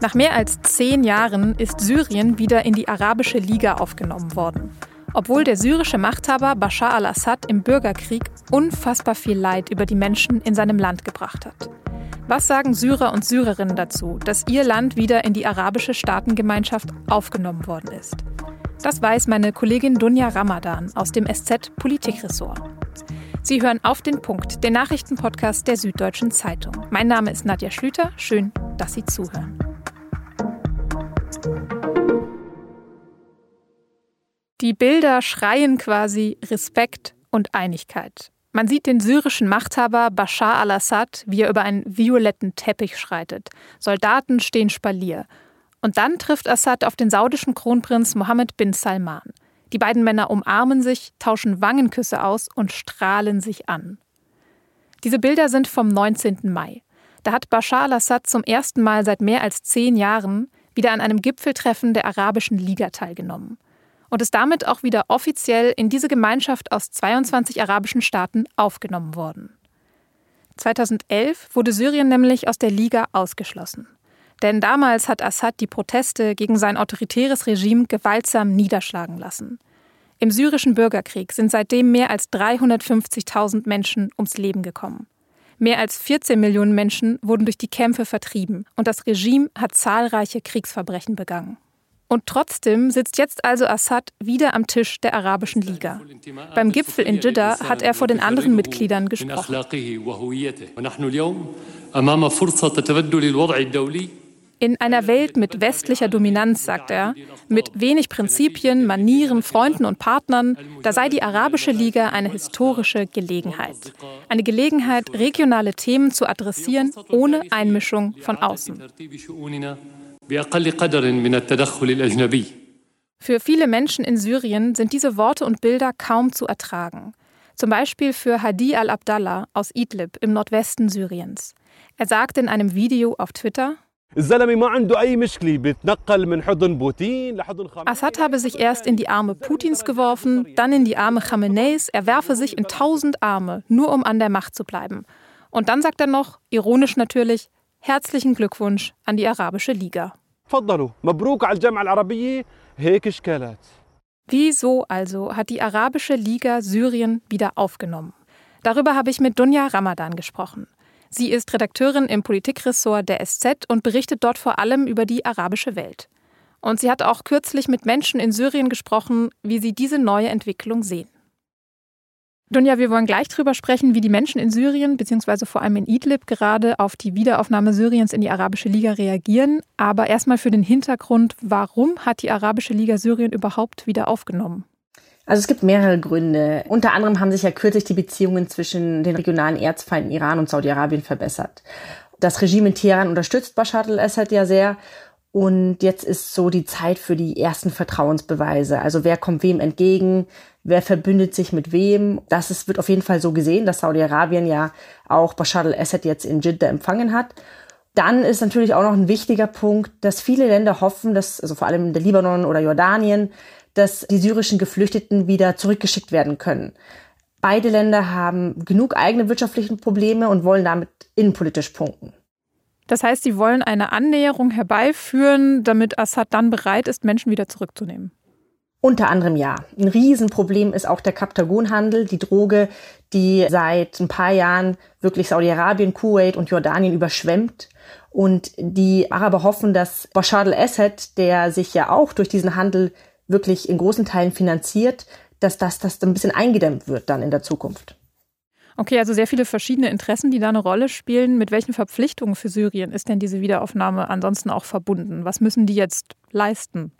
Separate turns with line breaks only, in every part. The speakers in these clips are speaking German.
Nach mehr als zehn Jahren ist Syrien wieder in die Arabische Liga aufgenommen worden. Obwohl der syrische Machthaber Bashar al-Assad im Bürgerkrieg unfassbar viel Leid über die Menschen in seinem Land gebracht hat. Was sagen Syrer und Syrerinnen dazu, dass ihr Land wieder in die arabische Staatengemeinschaft aufgenommen worden ist? Das weiß meine Kollegin Dunja Ramadan aus dem SZ Politikressort. Sie hören auf den Punkt, den Nachrichtenpodcast der Süddeutschen Zeitung. Mein Name ist Nadja Schlüter. Schön, dass Sie zuhören. Die Bilder schreien quasi Respekt und Einigkeit. Man sieht den syrischen Machthaber Bashar al-Assad, wie er über einen violetten Teppich schreitet. Soldaten stehen Spalier. Und dann trifft Assad auf den saudischen Kronprinz Mohammed bin Salman. Die beiden Männer umarmen sich, tauschen Wangenküsse aus und strahlen sich an. Diese Bilder sind vom 19. Mai. Da hat Bashar al-Assad zum ersten Mal seit mehr als zehn Jahren wieder an einem Gipfeltreffen der Arabischen Liga teilgenommen und ist damit auch wieder offiziell in diese Gemeinschaft aus 22 arabischen Staaten aufgenommen worden. 2011 wurde Syrien nämlich aus der Liga ausgeschlossen. Denn damals hat Assad die Proteste gegen sein autoritäres Regime gewaltsam niederschlagen lassen. Im syrischen Bürgerkrieg sind seitdem mehr als 350.000 Menschen ums Leben gekommen. Mehr als 14 Millionen Menschen wurden durch die Kämpfe vertrieben und das Regime hat zahlreiche Kriegsverbrechen begangen. Und trotzdem sitzt jetzt also Assad wieder am Tisch der Arabischen Liga. Beim Gipfel in Jeddah hat er vor den anderen Mitgliedern gesprochen. In einer Welt mit westlicher Dominanz, sagt er, mit wenig Prinzipien, Manieren, Freunden und Partnern, da sei die Arabische Liga eine historische Gelegenheit. Eine Gelegenheit, regionale Themen zu adressieren, ohne Einmischung von außen. Für viele Menschen in Syrien sind diese Worte und Bilder kaum zu ertragen. Zum Beispiel für Hadi al-Abdallah aus Idlib im Nordwesten Syriens. Er sagte in einem Video auf Twitter, Assad habe sich erst in die Arme Putins geworfen, dann in die Arme Khameneis, er werfe sich in tausend Arme, nur um an der Macht zu bleiben. Und dann sagt er noch, ironisch natürlich, Herzlichen Glückwunsch an die Arabische Liga. Wieso also hat die Arabische Liga Syrien wieder aufgenommen? Darüber habe ich mit Dunja Ramadan gesprochen. Sie ist Redakteurin im Politikressort der SZ und berichtet dort vor allem über die arabische Welt. Und sie hat auch kürzlich mit Menschen in Syrien gesprochen, wie sie diese neue Entwicklung sehen. Dunja, wir wollen gleich darüber sprechen, wie die Menschen in Syrien, beziehungsweise vor allem in Idlib, gerade auf die Wiederaufnahme Syriens in die Arabische Liga reagieren. Aber erstmal für den Hintergrund, warum hat die Arabische Liga Syrien überhaupt wieder aufgenommen?
Also es gibt mehrere Gründe. Unter anderem haben sich ja kürzlich die Beziehungen zwischen den regionalen Erzfeinden Iran und Saudi-Arabien verbessert. Das Regime in Teheran unterstützt Bashar al-Assad ja sehr und jetzt ist so die Zeit für die ersten Vertrauensbeweise. Also wer kommt wem entgegen, wer verbündet sich mit wem. Das ist, wird auf jeden Fall so gesehen, dass Saudi-Arabien ja auch Bashar al-Assad jetzt in Jeddah empfangen hat. Dann ist natürlich auch noch ein wichtiger Punkt, dass viele Länder hoffen, dass, also vor allem der Libanon oder Jordanien, dass die syrischen Geflüchteten wieder zurückgeschickt werden können. Beide Länder haben genug eigene wirtschaftliche Probleme und wollen damit innenpolitisch punkten.
Das heißt, sie wollen eine Annäherung herbeiführen, damit Assad dann bereit ist, Menschen wieder zurückzunehmen.
Unter anderem ja. Ein Riesenproblem ist auch der Kaptagonhandel, die Droge, die seit ein paar Jahren wirklich Saudi-Arabien, Kuwait und Jordanien überschwemmt. Und die Araber hoffen, dass Bashar al-Assad, der sich ja auch durch diesen Handel wirklich in großen Teilen finanziert, dass das, das ein bisschen eingedämmt wird dann in der Zukunft.
Okay, also sehr viele verschiedene Interessen, die da eine Rolle spielen. Mit welchen Verpflichtungen für Syrien ist denn diese Wiederaufnahme ansonsten auch verbunden? Was müssen die jetzt leisten?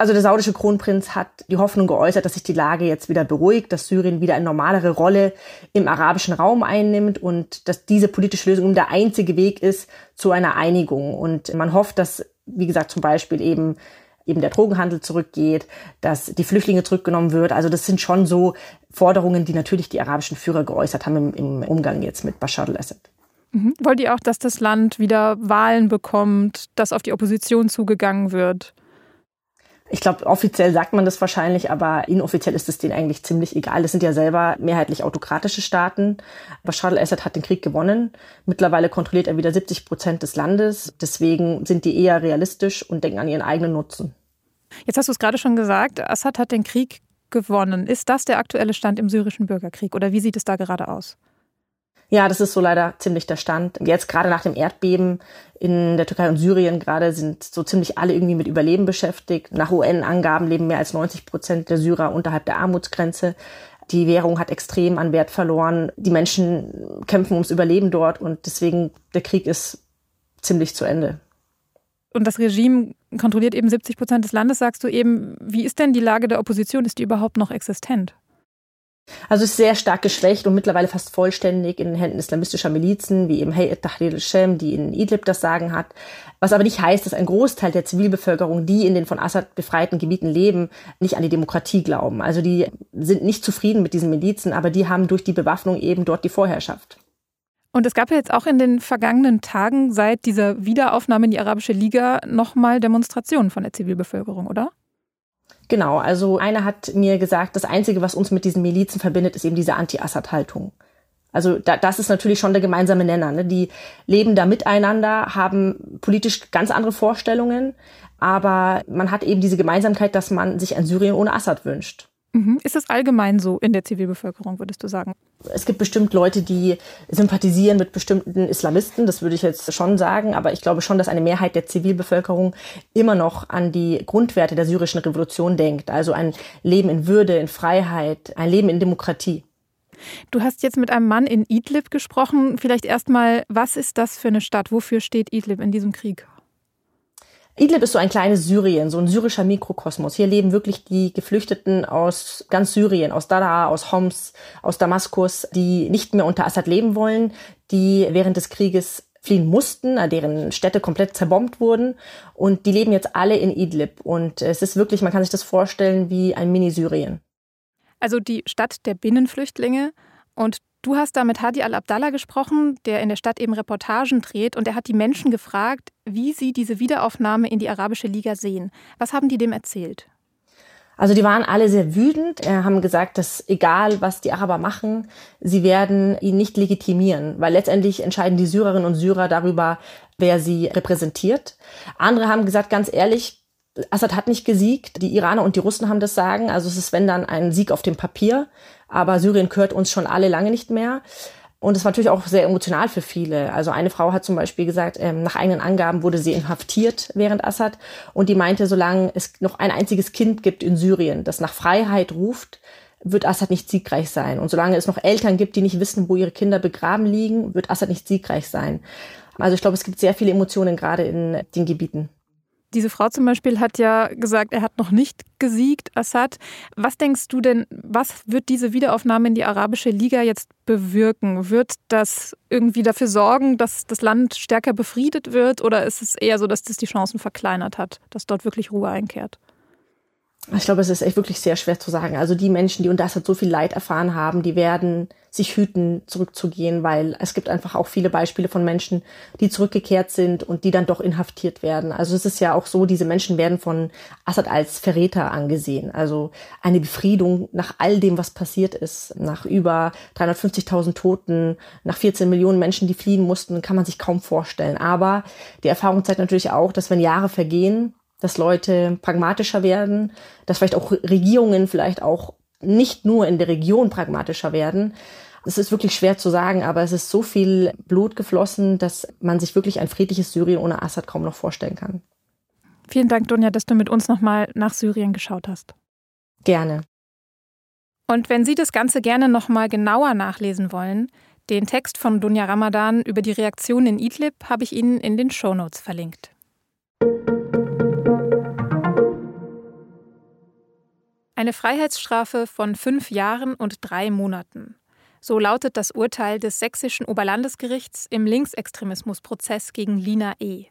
Also der saudische Kronprinz hat die Hoffnung geäußert, dass sich die Lage jetzt wieder beruhigt, dass Syrien wieder eine normalere Rolle im arabischen Raum einnimmt und dass diese politische Lösung der einzige Weg ist zu einer Einigung. Und man hofft, dass, wie gesagt, zum Beispiel eben eben der Drogenhandel zurückgeht, dass die Flüchtlinge zurückgenommen wird. Also das sind schon so Forderungen, die natürlich die arabischen Führer geäußert haben im, im Umgang jetzt mit Bashar al-Assad.
Mhm. Wollt ihr auch, dass das Land wieder Wahlen bekommt, dass auf die Opposition zugegangen wird?
Ich glaube, offiziell sagt man das wahrscheinlich, aber inoffiziell ist es denen eigentlich ziemlich egal. Das sind ja selber mehrheitlich autokratische Staaten. Bashar al-Assad hat den Krieg gewonnen. Mittlerweile kontrolliert er wieder 70 Prozent des Landes. Deswegen sind die eher realistisch und denken an ihren eigenen Nutzen.
Jetzt hast du es gerade schon gesagt, Assad hat den Krieg gewonnen. Ist das der aktuelle Stand im syrischen Bürgerkrieg oder wie sieht es da gerade aus?
Ja, das ist so leider ziemlich der Stand. Jetzt gerade nach dem Erdbeben in der Türkei und Syrien gerade sind so ziemlich alle irgendwie mit Überleben beschäftigt. Nach UN-Angaben leben mehr als 90 Prozent der Syrer unterhalb der Armutsgrenze. Die Währung hat extrem an Wert verloren. Die Menschen kämpfen ums Überleben dort und deswegen der Krieg ist ziemlich zu Ende.
Und das Regime kontrolliert eben 70 Prozent des Landes, sagst du eben. Wie ist denn die Lage der Opposition? Ist die überhaupt noch existent?
Also ist sehr stark geschwächt und mittlerweile fast vollständig in den Händen islamistischer Milizen, wie eben Hayat Tahrir al-Shem, die in Idlib das Sagen hat. Was aber nicht heißt, dass ein Großteil der Zivilbevölkerung, die in den von Assad befreiten Gebieten leben, nicht an die Demokratie glauben. Also die sind nicht zufrieden mit diesen Milizen, aber die haben durch die Bewaffnung eben dort die Vorherrschaft.
Und es gab ja jetzt auch in den vergangenen Tagen seit dieser Wiederaufnahme in die Arabische Liga nochmal Demonstrationen von der Zivilbevölkerung, oder?
Genau, also einer hat mir gesagt, das Einzige, was uns mit diesen Milizen verbindet, ist eben diese Anti-Assad-Haltung. Also da, das ist natürlich schon der gemeinsame Nenner. Ne? Die leben da miteinander, haben politisch ganz andere Vorstellungen, aber man hat eben diese Gemeinsamkeit, dass man sich ein Syrien ohne Assad wünscht.
Mhm. Ist das allgemein so in der Zivilbevölkerung, würdest du sagen?
Es gibt bestimmt Leute, die sympathisieren mit bestimmten Islamisten, das würde ich jetzt schon sagen, aber ich glaube schon, dass eine Mehrheit der Zivilbevölkerung immer noch an die Grundwerte der syrischen Revolution denkt. Also ein Leben in Würde, in Freiheit, ein Leben in Demokratie.
Du hast jetzt mit einem Mann in Idlib gesprochen. Vielleicht erstmal, was ist das für eine Stadt? Wofür steht Idlib in diesem Krieg?
Idlib ist so ein kleines Syrien, so ein syrischer Mikrokosmos. Hier leben wirklich die Geflüchteten aus ganz Syrien, aus Daraa, aus Homs, aus Damaskus, die nicht mehr unter Assad leben wollen, die während des Krieges fliehen mussten, deren Städte komplett zerbombt wurden und die leben jetzt alle in Idlib und es ist wirklich, man kann sich das vorstellen wie ein Mini-Syrien.
Also die Stadt der Binnenflüchtlinge und Du hast da mit Hadi al-Abdallah gesprochen, der in der Stadt eben Reportagen dreht und er hat die Menschen gefragt, wie sie diese Wiederaufnahme in die Arabische Liga sehen. Was haben die dem erzählt?
Also die waren alle sehr wütend, haben gesagt, dass egal was die Araber machen, sie werden ihn nicht legitimieren, weil letztendlich entscheiden die Syrerinnen und Syrer darüber, wer sie repräsentiert. Andere haben gesagt, ganz ehrlich, Assad hat nicht gesiegt, die Iraner und die Russen haben das sagen, also es ist wenn dann ein Sieg auf dem Papier aber Syrien gehört uns schon alle lange nicht mehr. Und es war natürlich auch sehr emotional für viele. Also eine Frau hat zum Beispiel gesagt, ähm, nach eigenen Angaben wurde sie inhaftiert während Assad. Und die meinte, solange es noch ein einziges Kind gibt in Syrien, das nach Freiheit ruft, wird Assad nicht siegreich sein. Und solange es noch Eltern gibt, die nicht wissen, wo ihre Kinder begraben liegen, wird Assad nicht siegreich sein. Also ich glaube, es gibt sehr viele Emotionen gerade in den Gebieten.
Diese Frau zum Beispiel hat ja gesagt, er hat noch nicht gesiegt, Assad. Was denkst du denn, was wird diese Wiederaufnahme in die Arabische Liga jetzt bewirken? Wird das irgendwie dafür sorgen, dass das Land stärker befriedet wird? Oder ist es eher so, dass das die Chancen verkleinert hat, dass dort wirklich Ruhe einkehrt?
Ich glaube, es ist echt wirklich sehr schwer zu sagen. Also die Menschen, die unter Assad so viel Leid erfahren haben, die werden sich hüten, zurückzugehen, weil es gibt einfach auch viele Beispiele von Menschen, die zurückgekehrt sind und die dann doch inhaftiert werden. Also es ist ja auch so, diese Menschen werden von Assad als Verräter angesehen. Also eine Befriedung nach all dem, was passiert ist, nach über 350.000 Toten, nach 14 Millionen Menschen, die fliehen mussten, kann man sich kaum vorstellen. Aber die Erfahrung zeigt natürlich auch, dass wenn Jahre vergehen, dass Leute pragmatischer werden, dass vielleicht auch Regierungen vielleicht auch nicht nur in der Region pragmatischer werden. Es ist wirklich schwer zu sagen, aber es ist so viel Blut geflossen, dass man sich wirklich ein friedliches Syrien ohne Assad kaum noch vorstellen kann.
Vielen Dank, Dunja, dass du mit uns nochmal nach Syrien geschaut hast.
Gerne.
Und wenn Sie das Ganze gerne nochmal genauer nachlesen wollen, den Text von Dunja Ramadan über die Reaktion in Idlib habe ich Ihnen in den Shownotes verlinkt. Eine Freiheitsstrafe von fünf Jahren und drei Monaten. So lautet das Urteil des sächsischen Oberlandesgerichts im Linksextremismusprozess gegen Lina E.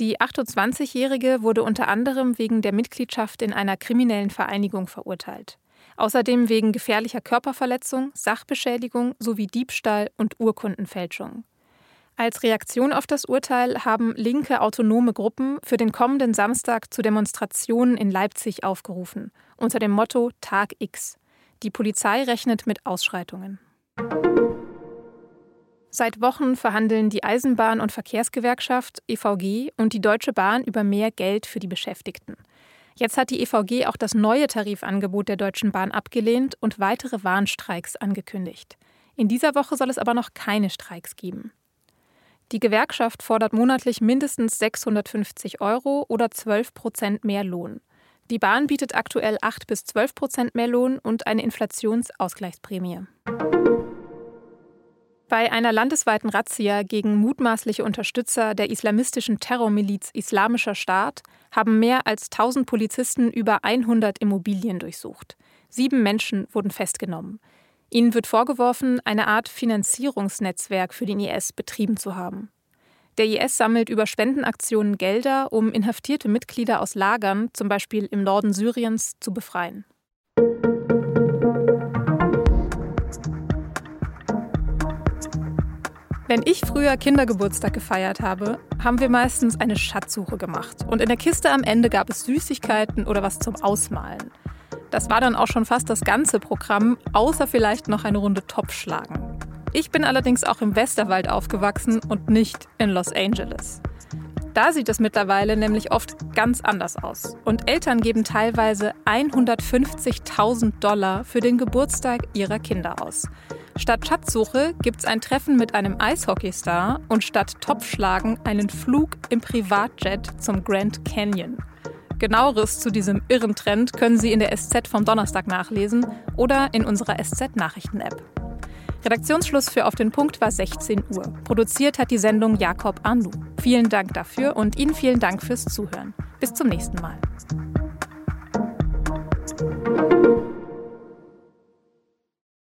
Die 28-Jährige wurde unter anderem wegen der Mitgliedschaft in einer kriminellen Vereinigung verurteilt. Außerdem wegen gefährlicher Körperverletzung, Sachbeschädigung sowie Diebstahl und Urkundenfälschung. Als Reaktion auf das Urteil haben linke autonome Gruppen für den kommenden Samstag zu Demonstrationen in Leipzig aufgerufen, unter dem Motto Tag X. Die Polizei rechnet mit Ausschreitungen. Seit Wochen verhandeln die Eisenbahn- und Verkehrsgewerkschaft EVG und die Deutsche Bahn über mehr Geld für die Beschäftigten. Jetzt hat die EVG auch das neue Tarifangebot der Deutschen Bahn abgelehnt und weitere Warnstreiks angekündigt. In dieser Woche soll es aber noch keine Streiks geben. Die Gewerkschaft fordert monatlich mindestens 650 Euro oder 12 Prozent mehr Lohn. Die Bahn bietet aktuell 8 bis 12 Prozent mehr Lohn und eine Inflationsausgleichsprämie. Bei einer landesweiten Razzia gegen mutmaßliche Unterstützer der islamistischen Terrormiliz Islamischer Staat haben mehr als 1000 Polizisten über 100 Immobilien durchsucht. Sieben Menschen wurden festgenommen. Ihnen wird vorgeworfen, eine Art Finanzierungsnetzwerk für den IS betrieben zu haben. Der IS sammelt über Spendenaktionen Gelder, um inhaftierte Mitglieder aus Lagern, zum Beispiel im Norden Syriens, zu befreien. Wenn ich früher Kindergeburtstag gefeiert habe, haben wir meistens eine Schatzsuche gemacht. Und in der Kiste am Ende gab es Süßigkeiten oder was zum Ausmalen. Das war dann auch schon fast das ganze Programm, außer vielleicht noch eine Runde Topfschlagen. Ich bin allerdings auch im Westerwald aufgewachsen und nicht in Los Angeles. Da sieht es mittlerweile nämlich oft ganz anders aus. Und Eltern geben teilweise 150.000 Dollar für den Geburtstag ihrer Kinder aus. Statt Schatzsuche gibt's ein Treffen mit einem Eishockeystar und statt Topfschlagen einen Flug im Privatjet zum Grand Canyon. Genaueres zu diesem irren Trend können Sie in der SZ vom Donnerstag nachlesen oder in unserer SZ-Nachrichten-App. Redaktionsschluss für Auf den Punkt war 16 Uhr. Produziert hat die Sendung Jakob Arnoux. Vielen Dank dafür und Ihnen vielen Dank fürs Zuhören. Bis zum nächsten Mal.